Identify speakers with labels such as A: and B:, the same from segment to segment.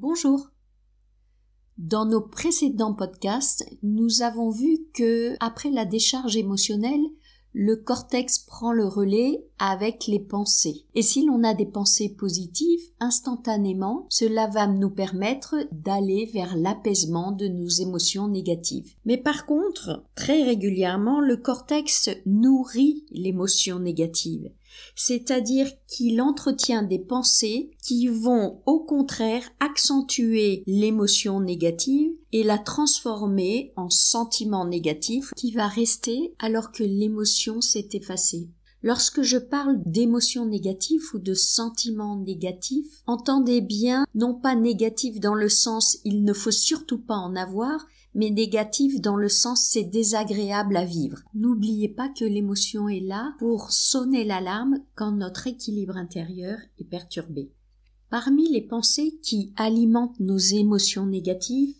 A: Bonjour. Dans nos précédents podcasts, nous avons vu que, après la décharge émotionnelle, le cortex prend le relais avec les pensées. Et si l'on a des pensées positives, instantanément, cela va nous permettre d'aller vers l'apaisement de nos émotions négatives. Mais par contre, très régulièrement, le cortex nourrit l'émotion négative c'est-à-dire qu'il entretient des pensées qui vont au contraire accentuer l'émotion négative et la transformer en sentiment négatif qui va rester alors que l'émotion s'est effacée. Lorsque je parle d'émotions négatives ou de sentiments négatifs, entendez bien non pas négatif dans le sens il ne faut surtout pas en avoir, mais négatif dans le sens c'est désagréable à vivre. N'oubliez pas que l'émotion est là pour sonner l'alarme quand notre équilibre intérieur est perturbé. Parmi les pensées qui alimentent nos émotions négatives,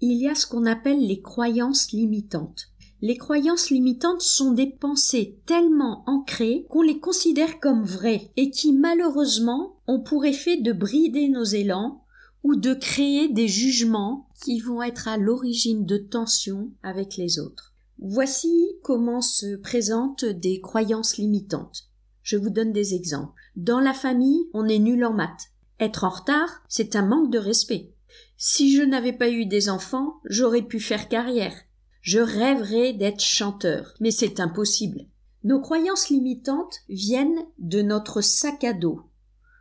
A: il y a ce qu'on appelle les croyances limitantes. Les croyances limitantes sont des pensées tellement ancrées qu'on les considère comme vraies et qui malheureusement ont pour effet de brider nos élans ou de créer des jugements qui vont être à l'origine de tensions avec les autres. Voici comment se présentent des croyances limitantes. Je vous donne des exemples. Dans la famille, on est nul en maths. Être en retard, c'est un manque de respect. Si je n'avais pas eu des enfants, j'aurais pu faire carrière. Je rêverais d'être chanteur, mais c'est impossible. Nos croyances limitantes viennent de notre sac à dos,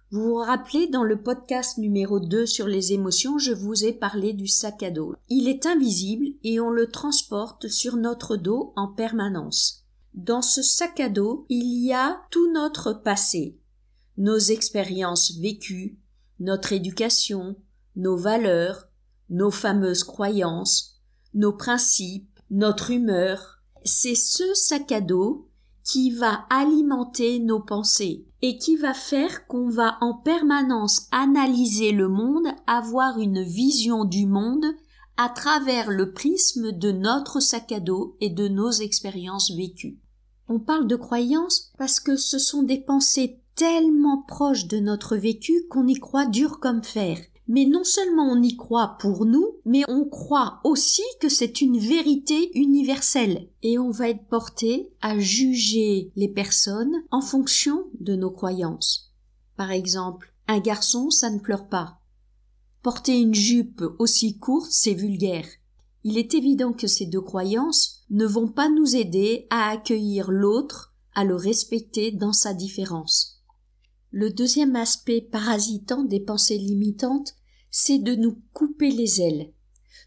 A: vous vous rappelez, dans le podcast numéro 2 sur les émotions, je vous ai parlé du sac à dos. Il est invisible et on le transporte sur notre dos en permanence. Dans ce sac à dos, il y a tout notre passé, nos expériences vécues, notre éducation, nos valeurs, nos fameuses croyances, nos principes, notre humeur. C'est ce sac à dos qui va alimenter nos pensées et qui va faire qu'on va en permanence analyser le monde, avoir une vision du monde à travers le prisme de notre sac à dos et de nos expériences vécues. On parle de croyances parce que ce sont des pensées tellement proches de notre vécu qu'on y croit dur comme fer mais non seulement on y croit pour nous, mais on croit aussi que c'est une vérité universelle. Et on va être porté à juger les personnes en fonction de nos croyances. Par exemple, un garçon, ça ne pleure pas. Porter une jupe aussi courte, c'est vulgaire. Il est évident que ces deux croyances ne vont pas nous aider à accueillir l'autre, à le respecter dans sa différence. Le deuxième aspect parasitant des pensées limitantes, c'est de nous couper les ailes,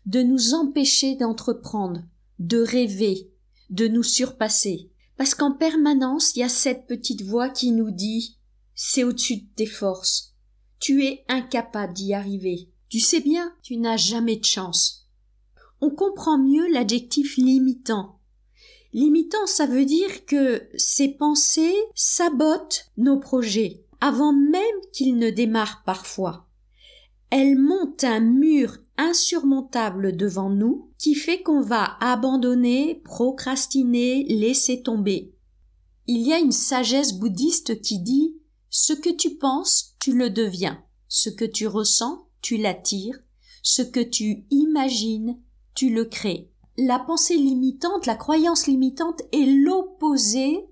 A: de nous empêcher d'entreprendre, de rêver, de nous surpasser. Parce qu'en permanence, il y a cette petite voix qui nous dit c'est au-dessus de tes forces. Tu es incapable d'y arriver. Tu sais bien, tu n'as jamais de chance. On comprend mieux l'adjectif limitant. Limitant, ça veut dire que ces pensées sabotent nos projets avant même qu'ils ne démarrent parfois elle monte un mur insurmontable devant nous qui fait qu'on va abandonner, procrastiner, laisser tomber. Il y a une sagesse bouddhiste qui dit ce que tu penses, tu le deviens. Ce que tu ressens, tu l'attires. Ce que tu imagines, tu le crées. La pensée limitante, la croyance limitante est l'opposé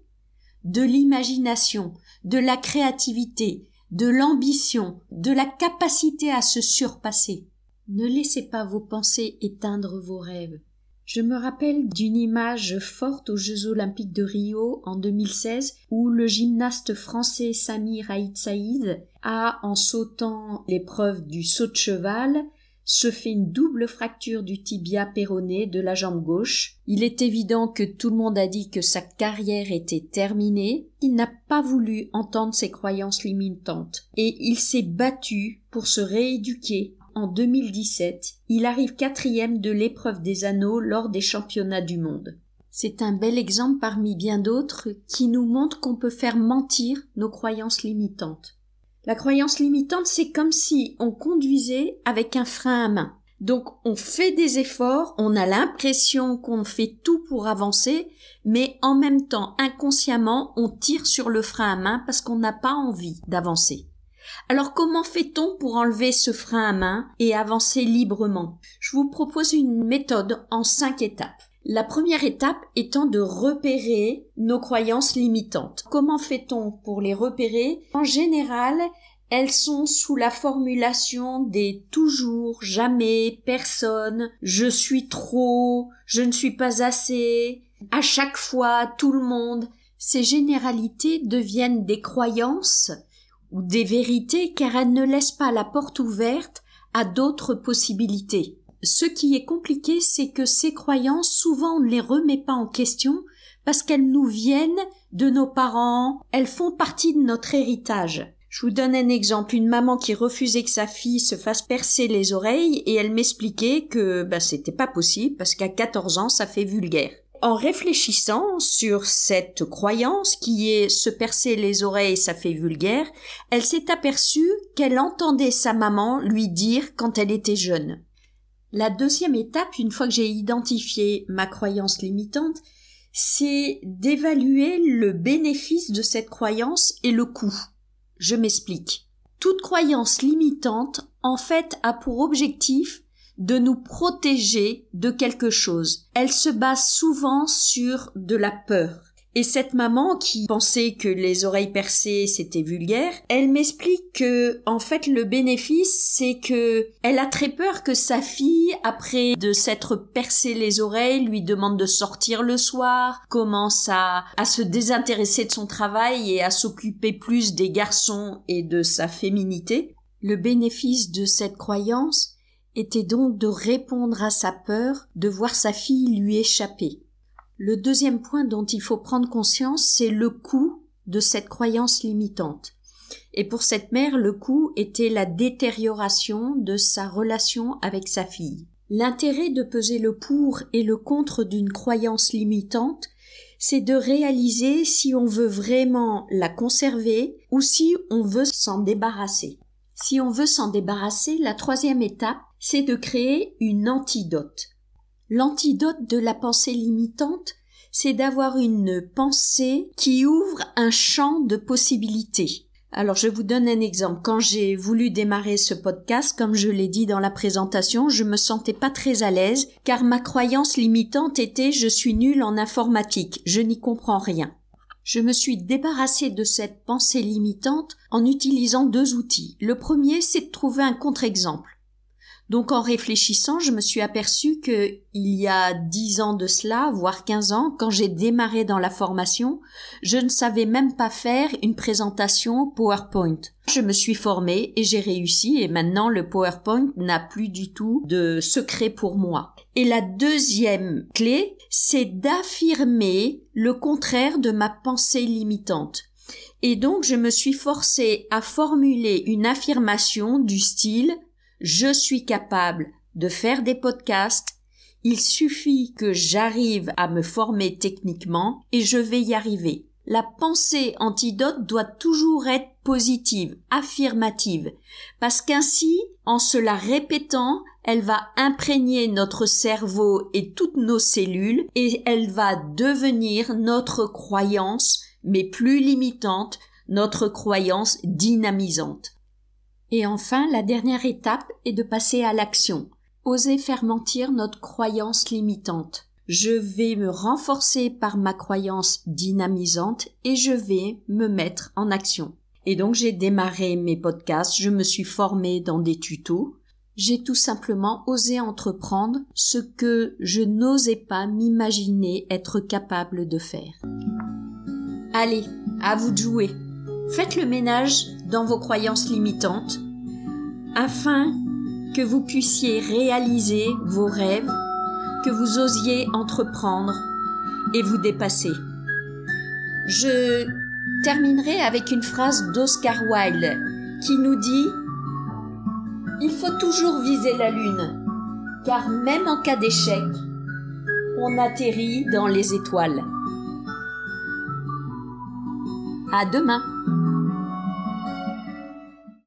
A: de l'imagination, de la créativité, de l'ambition, de la capacité à se surpasser. Ne laissez pas vos pensées éteindre vos rêves. Je me rappelle d'une image forte aux Jeux olympiques de Rio en 2016 où le gymnaste français Samir Haït Saïd a, en sautant l'épreuve du saut de cheval, se fait une double fracture du tibia péroné de la jambe gauche. Il est évident que tout le monde a dit que sa carrière était terminée. Il n'a pas voulu entendre ses croyances limitantes et il s'est battu pour se rééduquer. En 2017, il arrive quatrième de l'épreuve des anneaux lors des championnats du monde. C'est un bel exemple parmi bien d'autres qui nous montre qu'on peut faire mentir nos croyances limitantes. La croyance limitante, c'est comme si on conduisait avec un frein à main. Donc on fait des efforts, on a l'impression qu'on fait tout pour avancer, mais en même temps, inconsciemment, on tire sur le frein à main parce qu'on n'a pas envie d'avancer. Alors comment fait-on pour enlever ce frein à main et avancer librement? Je vous propose une méthode en cinq étapes. La première étape étant de repérer nos croyances limitantes. Comment fait-on pour les repérer? En général, elles sont sous la formulation des toujours, jamais, personne, je suis trop, je ne suis pas assez, à chaque fois, tout le monde. Ces généralités deviennent des croyances ou des vérités car elles ne laissent pas la porte ouverte à d'autres possibilités. Ce qui est compliqué, c'est que ces croyances, souvent on ne les remet pas en question parce qu'elles nous viennent de nos parents, elles font partie de notre héritage. Je vous donne un exemple, une maman qui refusait que sa fille se fasse percer les oreilles et elle m'expliquait que ben, c'était pas possible parce qu'à 14 ans ça fait vulgaire. En réfléchissant sur cette croyance qui est se percer les oreilles ça fait vulgaire, elle s'est aperçue qu'elle entendait sa maman lui dire quand elle était jeune. La deuxième étape, une fois que j'ai identifié ma croyance limitante, c'est d'évaluer le bénéfice de cette croyance et le coût. Je m'explique. Toute croyance limitante, en fait, a pour objectif de nous protéger de quelque chose. Elle se base souvent sur de la peur. Et cette maman qui pensait que les oreilles percées c'était vulgaire, elle m'explique que en fait le bénéfice c'est que elle a très peur que sa fille après de s'être percé les oreilles lui demande de sortir le soir, commence à, à se désintéresser de son travail et à s'occuper plus des garçons et de sa féminité. Le bénéfice de cette croyance était donc de répondre à sa peur de voir sa fille lui échapper. Le deuxième point dont il faut prendre conscience, c'est le coût de cette croyance limitante. Et pour cette mère, le coût était la détérioration de sa relation avec sa fille. L'intérêt de peser le pour et le contre d'une croyance limitante, c'est de réaliser si on veut vraiment la conserver ou si on veut s'en débarrasser. Si on veut s'en débarrasser, la troisième étape, c'est de créer une antidote. L'antidote de la pensée limitante, c'est d'avoir une pensée qui ouvre un champ de possibilités. Alors je vous donne un exemple. Quand j'ai voulu démarrer ce podcast, comme je l'ai dit dans la présentation, je me sentais pas très à l'aise car ma croyance limitante était je suis nul en informatique, je n'y comprends rien. Je me suis débarrassée de cette pensée limitante en utilisant deux outils. Le premier, c'est de trouver un contre-exemple. Donc en réfléchissant, je me suis aperçue que il y a dix ans de cela, voire quinze ans, quand j'ai démarré dans la formation, je ne savais même pas faire une présentation PowerPoint. Je me suis formée et j'ai réussi et maintenant le PowerPoint n'a plus du tout de secret pour moi. Et la deuxième clé, c'est d'affirmer le contraire de ma pensée limitante. Et donc je me suis forcée à formuler une affirmation du style je suis capable de faire des podcasts, il suffit que j'arrive à me former techniquement et je vais y arriver. La pensée antidote doit toujours être positive, affirmative, parce qu'ainsi, en se la répétant, elle va imprégner notre cerveau et toutes nos cellules et elle va devenir notre croyance, mais plus limitante, notre croyance dynamisante. Et enfin, la dernière étape est de passer à l'action. Oser faire mentir notre croyance limitante. Je vais me renforcer par ma croyance dynamisante et je vais me mettre en action. Et donc j'ai démarré mes podcasts, je me suis formée dans des tutos. J'ai tout simplement osé entreprendre ce que je n'osais pas m'imaginer être capable de faire. Allez, à vous de jouer. Faites le ménage dans vos croyances limitantes afin que vous puissiez réaliser vos rêves, que vous osiez entreprendre et vous dépasser. Je terminerai avec une phrase d'Oscar Wilde qui nous dit Il faut toujours viser la lune, car même en cas d'échec, on atterrit dans les étoiles. À demain!